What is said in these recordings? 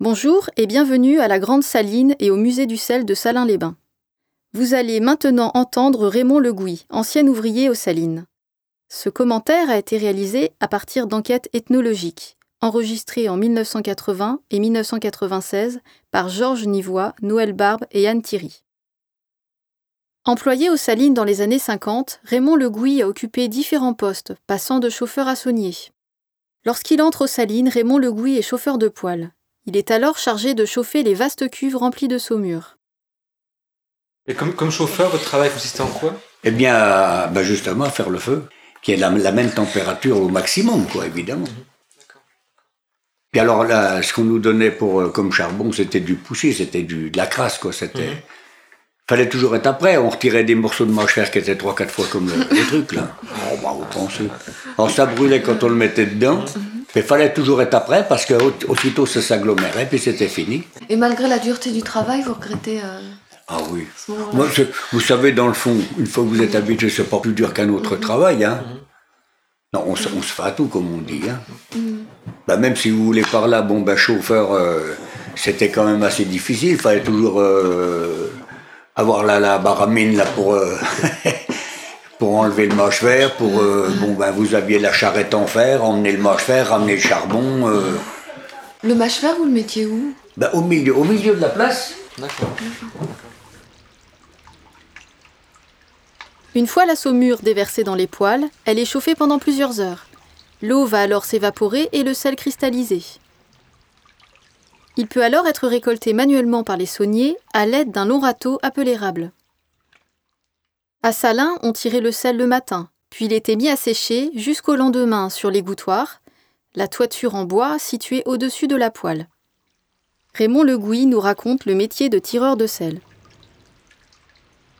Bonjour et bienvenue à la Grande Saline et au Musée du sel de Salins-les-Bains. Vous allez maintenant entendre Raymond Le Gouy, ancien ouvrier aux Salines. Ce commentaire a été réalisé à partir d'enquêtes ethnologiques, enregistrées en 1980 et 1996 par Georges Nivois, Noël Barbe et Anne Thierry. Employé aux Salines dans les années 50, Raymond Le Gouy a occupé différents postes, passant de chauffeur à saunier. Lorsqu'il entre aux Salines, Raymond Le Gouy est chauffeur de poêle. Il est alors chargé de chauffer les vastes cuves remplies de saumure. Et comme, comme chauffeur, votre travail consistait en quoi? Eh bien, ben justement, à faire le feu, qui est la, la même température au maximum, quoi, évidemment. Puis alors là, ce qu'on nous donnait pour euh, comme charbon, c'était du poussier, c'était du de la crasse, quoi. C'était. Fallait toujours être après. On retirait des morceaux de mâche-fer qui étaient trois, quatre fois comme le, les trucs là. Oh, bah. Alors ça brûlait quand on le mettait dedans. Il fallait toujours être après parce que au- aussitôt ça s'agglomérait, puis c'était fini. Et malgré la dureté du travail, vous regrettez euh, Ah oui. Moi, vous savez, dans le fond, une fois que vous êtes habitué, c'est pas plus dur qu'un autre travail. Hein. Non, on, se- on se fait à tout, comme on dit. Hein. Bah, même si vous voulez par là, bon, ben, chauffeur, euh, c'était quand même assez difficile. Il fallait toujours euh, avoir la, la baramine là, pour, pour enlever le mâche-fer. Pour, euh, bon, ben, vous aviez la charrette en fer, emmener le mâche-fer, ramener le charbon. euh, Le mâche-fer, vous le mettiez où? Ben, au, milieu, au milieu de la place. D'accord. Une fois la saumure déversée dans les poêles, elle est chauffée pendant plusieurs heures. L'eau va alors s'évaporer et le sel cristalliser. Il peut alors être récolté manuellement par les sauniers à l'aide d'un long râteau appelé rable. À Salins, on tirait le sel le matin, puis il était mis à sécher jusqu'au lendemain sur l'égouttoir, la toiture en bois située au-dessus de la poêle. Raymond Le Gouy nous raconte le métier de tireur de sel.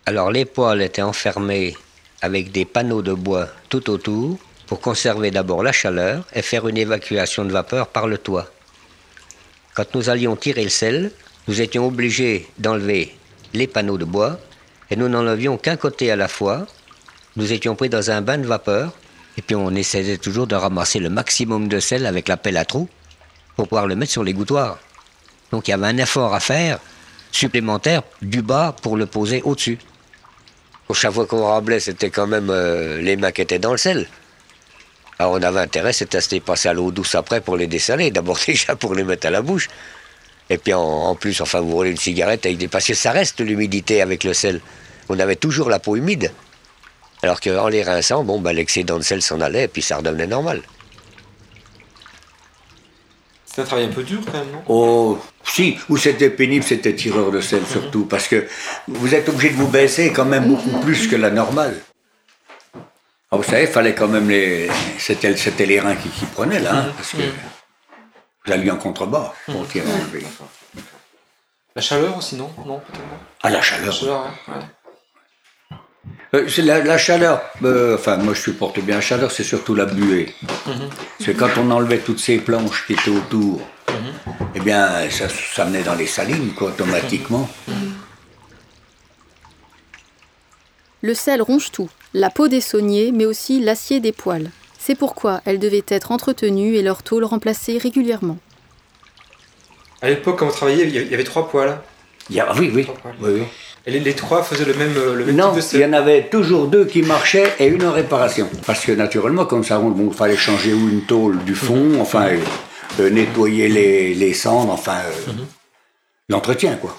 Alors les poêles étaient enfermés avec des panneaux de bois tout autour pour conserver d'abord la chaleur et faire une évacuation de vapeur par le toit. Quand nous allions tirer le sel, nous étions obligés d'enlever les panneaux de bois et nous n'enlevions qu'un côté à la fois. Nous étions pris dans un bain de vapeur et puis on essayait toujours de ramasser le maximum de sel avec la pelle à trous pour pouvoir le mettre sur l'égouttoir. Donc il y avait un effort à faire supplémentaire du bas pour le poser au-dessus. Chaque fois qu'on rablait, c'était quand même euh, les mains qui étaient dans le sel. Alors on avait intérêt, c'était à passer à l'eau douce après pour les dessaler. D'abord déjà pour les mettre à la bouche. Et puis en, en plus, enfin, vous roulez une cigarette avec des... Parce que ça reste l'humidité avec le sel. On avait toujours la peau humide. Alors qu'en les rinçant, bon, ben, l'excédent de sel s'en allait et puis ça redevenait normal. C'est un travail un peu dur quand même, non? Oh, si, où c'était pénible, c'était tireur de sel surtout, parce que vous êtes obligé de vous baisser quand même beaucoup plus que la normale. Ah, vous savez, fallait quand même les. C'était, c'était les reins qui, qui prenaient là, hein, parce que vous contrebas pour tirer enlever. La chaleur aussi, non? Non, peut-être non. Ah, la La chaleur. chaleur, ouais. ouais. Euh, c'est la, la chaleur, euh, enfin, moi je supporte bien la chaleur, c'est surtout la buée. C'est quand on enlevait toutes ces planches qui étaient autour, eh bien, ça, ça venait dans les salines, quoi, automatiquement. Le sel ronge tout, la peau des sauniers, mais aussi l'acier des poêles. C'est pourquoi elles devaient être entretenues et leurs tôles remplacées régulièrement. À l'époque, quand vous travailliez, il y avait- trois poils. Il y a- oui, oui, oui, oui. Et les, les trois faisaient le même, euh, le même Non, type de il y en avait toujours deux qui marchaient et une en réparation. Parce que naturellement, comme ça, bon, il fallait changer ou une tôle du fond, enfin, euh, euh, nettoyer les, les cendres, enfin, euh, l'entretien, quoi.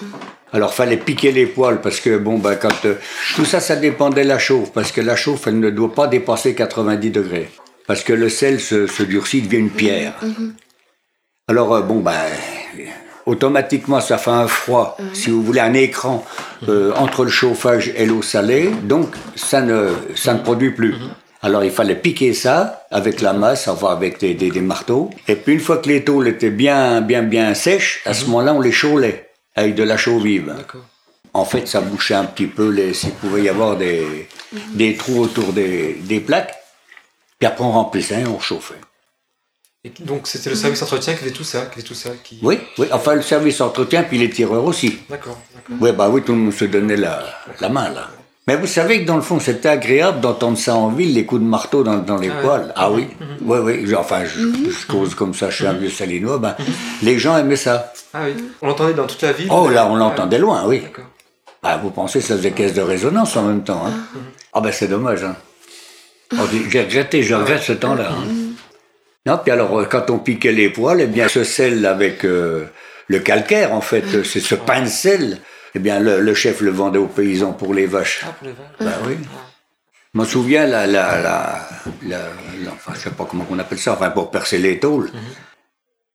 Alors, fallait piquer les poils parce que, bon, ben, quand. euh, tout ça, ça dépendait de la chauffe, parce que la chauffe, elle ne doit pas dépasser 90 degrés. Parce que le sel se, se durcit, devient une pierre. Alors, euh, bon, ben, automatiquement, ça fait un froid, si vous voulez, un écran euh, entre le chauffage et l'eau salée, donc ça ne, ça ne produit plus. Alors, il fallait piquer ça avec la masse, enfin avec des, des- des marteaux. Et puis, une fois que les tôles étaient bien, bien, bien sèches, à ce moment-là, on les chaulait avec de la chaux vive. En fait, ça bouchait un petit peu les, s'il pouvait y avoir des, des trous autour des, des plaques. Puis après, on remplissait et on chauffait. Et donc c'était le service entretien qui faisait tout ça, qui faisait tout ça. Qui... Oui, oui, enfin le service entretien, puis les tireurs aussi. D'accord. Oui, bah oui, tout le monde se donnait la, la main, là. Mais vous savez que dans le fond, c'était agréable d'entendre ça en ville, les coups de marteau dans, dans les Ah ouais. poils. Ah oui, Mhm. oui, oui. Enfin, je, je cause comme ça, je suis un vieux salinois. Ben, les gens aimaient ça. Ah oui. On l'entendait dans toute la ville. Oh là, on l'entendait loin, oui. D'accord. Ah, vous pensez que ça faisait caisse de résonance en même temps. Hein ah ben c'est dommage. Hein. Oh, j'ai regretté, je regrette ce temps-là. hein. Non, puis alors euh, quand on piquait les poils, eh bien ce sel avec euh, le calcaire en fait, euh, c'est ce pain de sel. Eh bien le, le chef le vendait aux paysans pour les vaches. Ah, pour les vaches. Ben oui. Je me souviens, la, la, la, la- enfin, je sais pas comment on appelle ça, enfin, pour percer les tôles,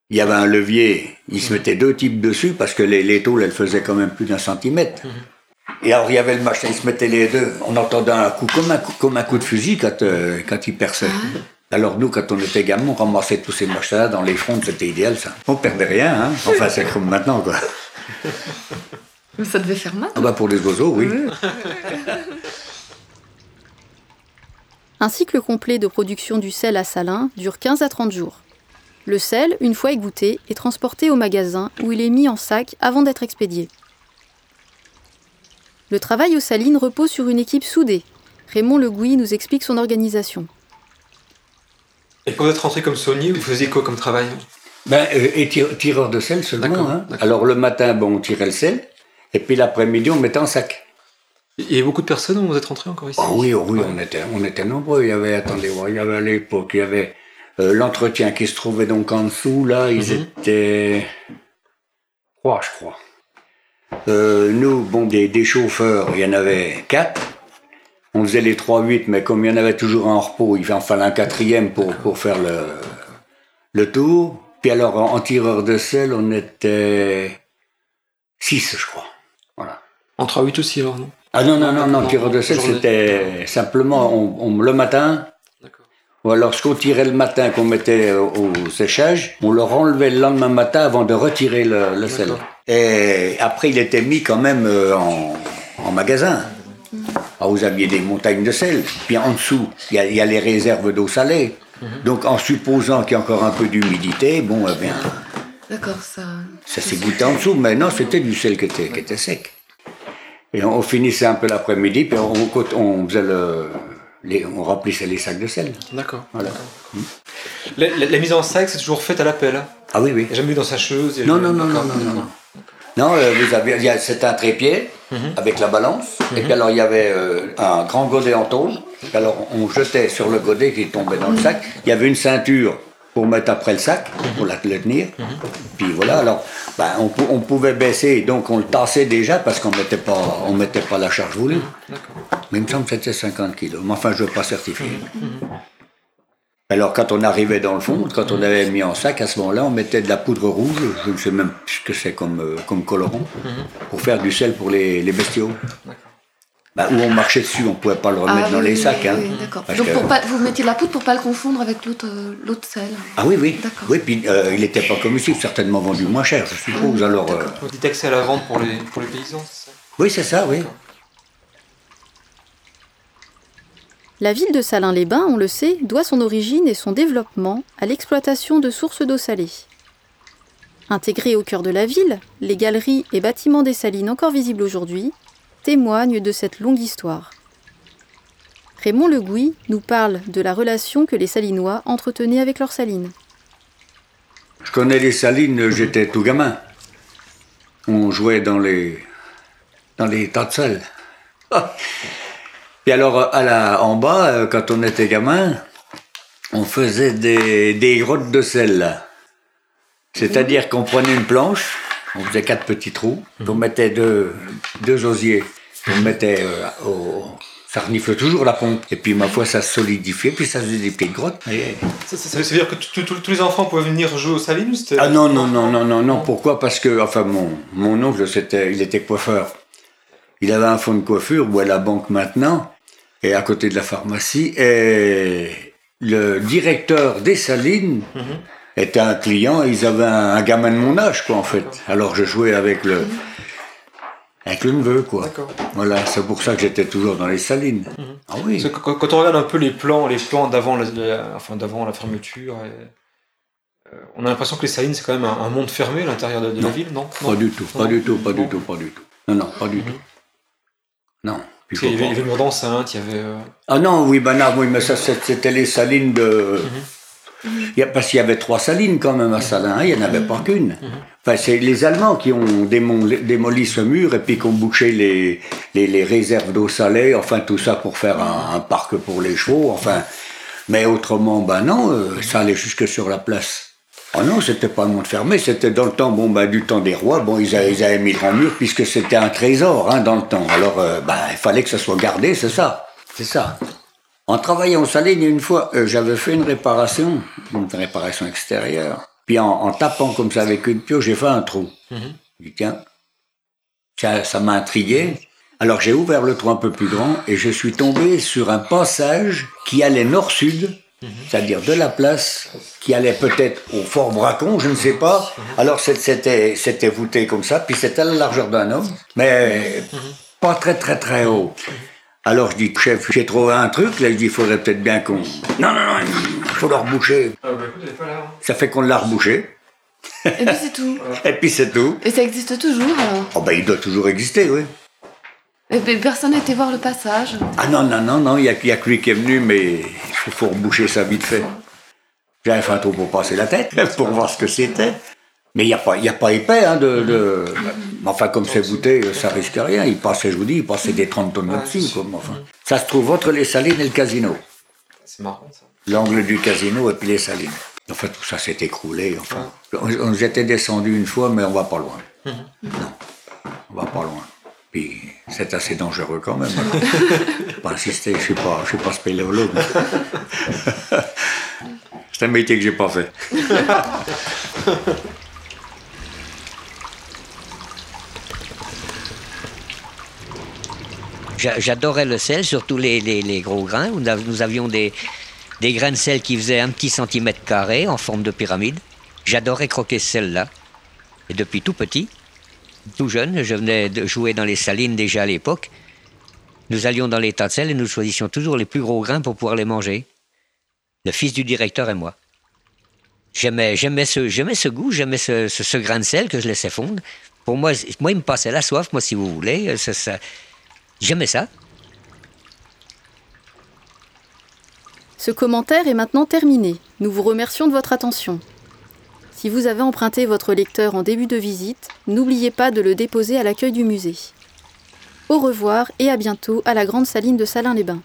il y avait un levier, il se mettait deux types dessus parce que les, les tôles, elles faisaient quand même plus d'un centimètre. Et alors, il y avait le machin, il se mettait les deux, on entendait un coup comme un coup, comme un coup de fusil quand, euh, quand il perçait. Alors nous, quand on était gamin, on ramassait tous ces machins-là dans les fronts, c'était idéal ça. On perdait rien, hein. Enfin, c'est comme maintenant, quoi. Mais ça devait faire mal. Ah bah pour les oiseaux, oui. Un cycle complet de production du sel à Salins dure 15 à 30 jours. Le sel, une fois égoutté, est transporté au magasin où il est mis en sac avant d'être expédié. Le travail aux salines repose sur une équipe soudée. Raymond Le Gouy nous explique son organisation. Et quand vous êtes rentré comme saunier, vous faisiez quoi comme travail? Ben, euh, et tir- tireur de sel seulement. Hein. Alors le matin, bon, on tirait le sel, et puis l'après-midi, on mettait en sac. Il y avait beaucoup de personnes où vous êtes rentré encore ici? Ah oui, oh oui, on était, on était nombreux. Il y avait, attendez, il y avait à l'époque, il y avait euh, l'entretien qui se trouvait donc en dessous. Là, ils Mhm. étaient trois, je crois. Euh, nous, bon, des, des chauffeurs, il y en avait quatre. On faisait les 3-8, mais comme il y en avait toujours un en repos, il en fallait un quatrième pour, pour faire le, le tour. Puis alors, en, en tireur de sel, on était six, je crois. Voilà. En 3-8 aussi alors, non? Ah non, non, non, non, Non, tireur de sel, journée. c'était simplement on, on- le matin. Ou alors ce qu'on tirait le matin, qu'on mettait au, au séchage, on le renlevait le lendemain matin avant de retirer le, le sel. Et après, il était mis quand même euh, en, en magasin. Ah, vous aviez des montagnes de sel. Puis en dessous, il y, a- il y a les réserves d'eau salée. Donc en supposant qu'il y a encore un peu d'humidité, bon, eh bien, D'accord, ça. ça s'est goûté en dessous, mais non, c'était du sel qui était, qui était sec. Et on, on finissait un peu l'après-midi, puis on, on faisait le, les, on remplissait les sacs de sel. D'accord. Voilà. La, la- la mise en sac, c'est toujours faite à l'appel. hein Ah oui, oui. Jamais eu dans sa a Non, jamais- non, non, non, non, non, non. Non, euh, vous avez, il y a- c'était un trépied avec la balance, et puis alors il y avait euh, un grand godet en tôle. Puis alors on jetait sur le godet qui tombait dans le sac. Il y avait une ceinture pour mettre après le sac, pour la, le tenir. Puis voilà, alors ben, on, on pouvait baisser, donc on le tassait déjà parce qu'on mettait pas, on mettait pas la charge voulue. D'accord. Mais il me semble que c'était 50 kilos. Mais enfin, je ne veux pas certifier. Alors, quand on arrivait dans le fond, quand on avait mis en sac, à ce moment-là, on mettait de la poudre rouge, je ne sais même plus ce que c'est comme, euh, comme colorant, pour faire du sel pour les, les bestiaux. Bah, où on marchait dessus, on ne pouvait pas le remettre Ah, dans oui, les sacs. oui, hein. oui, Donc que- pour pas, vous mettiez de la poudre pour pas le confondre avec l'autre euh, l'autre sel. Ah oui, oui. Oui, puis euh, il n'était pas comestible, certainement vendu moins cher, je suppose. Alors, euh, Vous dites accès à la vente pour les, pour les paysans, c'est ça? Oui, c'est ça, oui. La ville de Salins-les-Bains, on le sait, doit son origine et son développement à l'exploitation de sources d'eau salée. Intégrées au cœur de la ville, les galeries et bâtiments des salines encore visibles aujourd'hui témoignent de cette longue histoire. Raymond Le Gouy nous parle de la relation que les salinois entretenaient avec leurs salines. Je connais les salines, j'étais tout gamin. On jouait dans les, dans les tas de sel. Puis alors, à la, en bas, euh, quand on était gamin, on faisait des, des grottes de sel. C'est-à-dire qu'on prenait une planche, on faisait quatre petits trous, puis on mettait deux, deux osiers. On mettait euh, au, ça renifle toujours la pompe. Et puis, ma foi, ça se solidifiait, puis ça faisait des petites grottes. Et- Ça, ça- ça veut dire que tous les enfants pouvaient venir jouer ou c'était- ah non, non, non, non, non, non. Pourquoi? Parce que, enfin, mon, mon oncle, c'était, il était coiffeur. Il avait un fonds de coiffure, où est la banque maintenant, et à côté de la pharmacie, et le directeur des Salines était un client, ils avaient un, un gamin de mon âge, quoi, en fait. Alors je jouais avec le, avec le neveu, quoi. D'accord. Voilà, c'est pour ça que j'étais toujours dans les Salines. Ah oui. Parce que quand, on regarde un peu les plans, les plans d'avant la, la- enfin, d'avant la fermeture, et, euh, on a l'impression que les salines c'est quand même un, monde fermé à l'intérieur de, de la ville, non? Pas du tout, pas du tout, pas du tout, pas du tout. Non, non, pas du tout. Non, Puis il y avait le mur d'enceinte, il y avait. euh, Ah non, oui, ben non, oui, mais ça c'est- c'était les salines de. Il y a- parce qu'il y avait trois salines quand même à Salins, hein, il n'y en avait pas qu'une. Enfin, c'est les Allemands qui ont démon- démoli ce mur et puis qui ont bouché les, les, les réserves d'eau salée, enfin tout ça pour faire un, un parc pour les chevaux, enfin. Mais autrement, ben non, euh, ça allait jusque sur la place. Ah non, c'était pas un monde fermé, c'était dans le temps, bon, ben, du temps des rois, bon, ils avaient, ils avaient mis le grand mur puisque c'était un trésor, hein, dans le temps. Alors, euh, ben, il fallait que ça soit gardé, c'est ça. C'est ça. En travaillant au Saline, une fois, euh, j'avais fait une réparation, une réparation extérieure. Puis en, en tapant comme ça avec une pioche, j'ai fait un trou. J'ai dit, tiens, ça, ça m'a intrigué. Alors j'ai ouvert le trou un peu plus grand et je suis tombé sur un passage qui allait nord-sud, c'est-à-dire de la place, qui allait peut-être au Fort Bracon, je ne sais pas. Alors c'est- c'était c'était voûté comme ça, puis c'était à la largeur d'un homme, mais pas très très très haut. Alors je dis, chef, j'ai trouvé un truc, là je dis, il faudrait peut-être bien qu'on... Non, non, non, il faut le reboucher. Ah bah là. Ça fait qu'on l'a rebouché, Et puis c'est tout. et puis c'est tout. Et ça existe toujours alors Oh ben il doit toujours exister, oui. Et puis, personne été voir le passage. Ah non, non, non, non, il n'y a, il y a que lui qui est venu, mais il faut reboucher ça vite fait. J'avais fait un trou pour passer la tête, pour voir ce que c'était. Mais il n'y a, pas- il y a pas épais, hein, de... de- Enfin, comme c'est voûté, ça risque rien. Il passait, je vous dis, il passait des 30 tonnes mais Enfin, ça se trouve entre les salines et le casino. C'est marrant ça. L'angle du casino et puis les salines. Enfin, tout ça s'est écroulé. Enfin, on, on était descendu une fois, mais on va pas loin. Non, on va pas loin. Puis c'est assez dangereux quand même. pas insister, je suis pas, je suis pas spéléologue. c'est un métier que j'ai pas fait. J'a- J'adorais le sel, surtout les, les- les gros grains. Nous avions des, des grains de sel qui faisaient un petit centimètre carré en forme de pyramide. J'adorais croquer ce sel-là. Et depuis tout petit, tout jeune, je venais de jouer dans les salines déjà à l'époque. Nous allions dans les tas de sel et nous choisissions toujours les plus gros grains pour pouvoir les manger. Le fils du directeur et moi. J'aimais, j'aimais ce, j'aimais ce goût, j'aimais ce, grain de sel que je laissais fondre. Pour moi, moi, il me passait la soif, moi, si vous voulez. Ça, ça- J'aimais ça. Ce commentaire est maintenant terminé. Nous vous remercions de votre attention. Si vous avez emprunté votre lecteur en début de visite, n'oubliez pas de le déposer à l'accueil du musée. Au revoir et à bientôt à la Grande Saline de Salins-les-Bains.